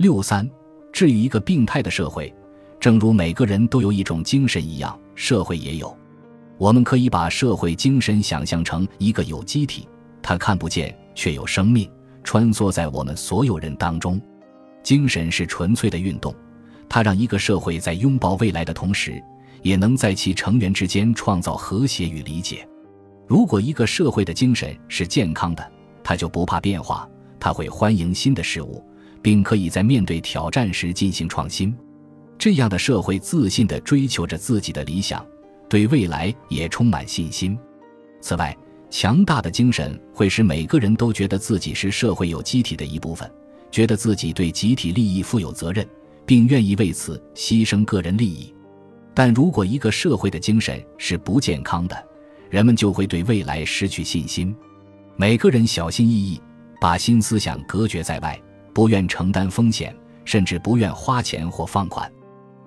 六三，至于一个病态的社会，正如每个人都有一种精神一样，社会也有。我们可以把社会精神想象成一个有机体，它看不见却有生命，穿梭在我们所有人当中。精神是纯粹的运动，它让一个社会在拥抱未来的同时，也能在其成员之间创造和谐与理解。如果一个社会的精神是健康的，它就不怕变化，它会欢迎新的事物。并可以在面对挑战时进行创新，这样的社会自信地追求着自己的理想，对未来也充满信心。此外，强大的精神会使每个人都觉得自己是社会有机体的一部分，觉得自己对集体利益负有责任，并愿意为此牺牲个人利益。但如果一个社会的精神是不健康的，人们就会对未来失去信心，每个人小心翼翼，把新思想隔绝在外。不愿承担风险，甚至不愿花钱或放款，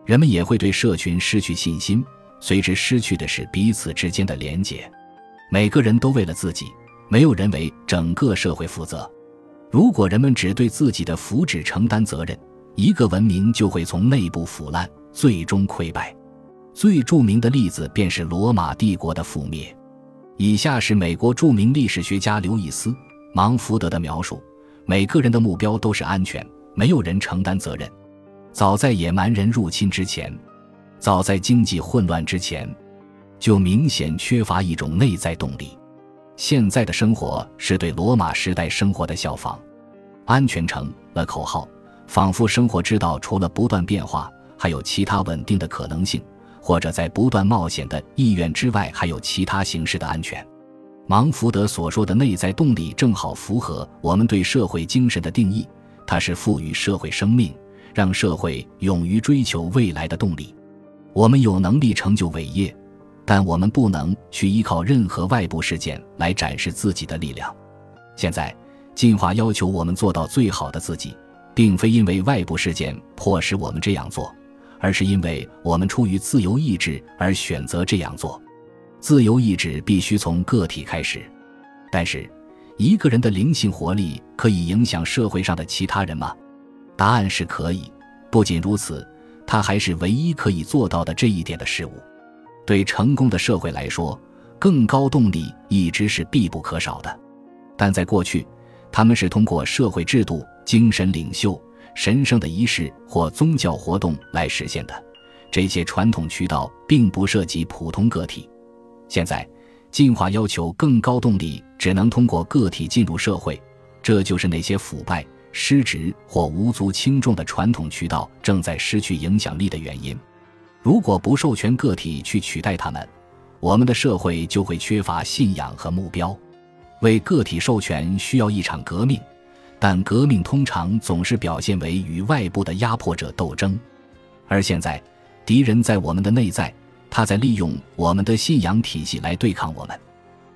人们也会对社群失去信心，随之失去的是彼此之间的连结。每个人都为了自己，没有人为整个社会负责。如果人们只对自己的福祉承担责任，一个文明就会从内部腐烂，最终溃败。最著名的例子便是罗马帝国的覆灭。以下是美国著名历史学家刘易斯·芒福德的描述。每个人的目标都是安全，没有人承担责任。早在野蛮人入侵之前，早在经济混乱之前，就明显缺乏一种内在动力。现在的生活是对罗马时代生活的效仿，安全成了口号，仿佛生活之道除了不断变化，还有其他稳定的可能性，或者在不断冒险的意愿之外，还有其他形式的安全。芒福德所说的内在动力正好符合我们对社会精神的定义，它是赋予社会生命，让社会勇于追求未来的动力。我们有能力成就伟业，但我们不能去依靠任何外部事件来展示自己的力量。现在，进化要求我们做到最好的自己，并非因为外部事件迫使我们这样做，而是因为我们出于自由意志而选择这样做。自由意志必须从个体开始，但是，一个人的灵性活力可以影响社会上的其他人吗？答案是可以。不仅如此，他还是唯一可以做到的这一点的事物。对成功的社会来说，更高动力一直是必不可少的。但在过去，他们是通过社会制度、精神领袖、神圣的仪式或宗教活动来实现的。这些传统渠道并不涉及普通个体。现在，进化要求更高动力只能通过个体进入社会，这就是那些腐败、失职或无足轻重的传统渠道正在失去影响力的原因。如果不授权个体去取代他们，我们的社会就会缺乏信仰和目标。为个体授权需要一场革命，但革命通常总是表现为与外部的压迫者斗争，而现在，敌人在我们的内在。他在利用我们的信仰体系来对抗我们，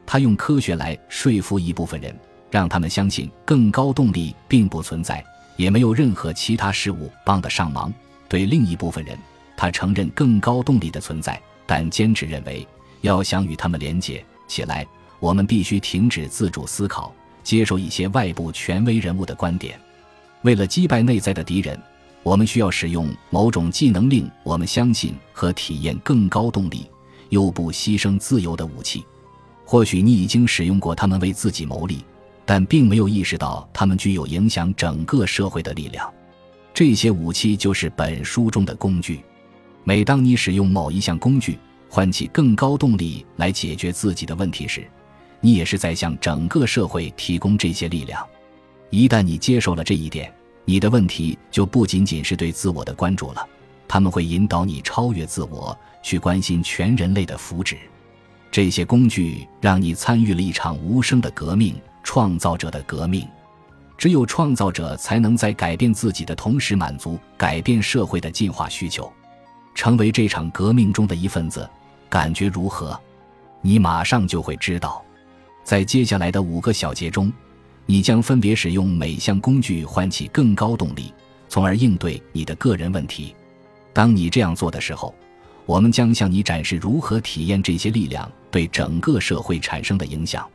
他用科学来说服一部分人，让他们相信更高动力并不存在，也没有任何其他事物帮得上忙。对另一部分人，他承认更高动力的存在，但坚持认为要想与他们连接起来，我们必须停止自主思考，接受一些外部权威人物的观点。为了击败内在的敌人。我们需要使用某种技能，令我们相信和体验更高动力又不牺牲自由的武器。或许你已经使用过它们为自己谋利，但并没有意识到它们具有影响整个社会的力量。这些武器就是本书中的工具。每当你使用某一项工具唤起更高动力来解决自己的问题时，你也是在向整个社会提供这些力量。一旦你接受了这一点，你的问题就不仅仅是对自我的关注了，他们会引导你超越自我，去关心全人类的福祉。这些工具让你参与了一场无声的革命，创造者的革命。只有创造者才能在改变自己的同时满足改变社会的进化需求。成为这场革命中的一份子，感觉如何？你马上就会知道。在接下来的五个小节中。你将分别使用每项工具唤起更高动力，从而应对你的个人问题。当你这样做的时候，我们将向你展示如何体验这些力量对整个社会产生的影响。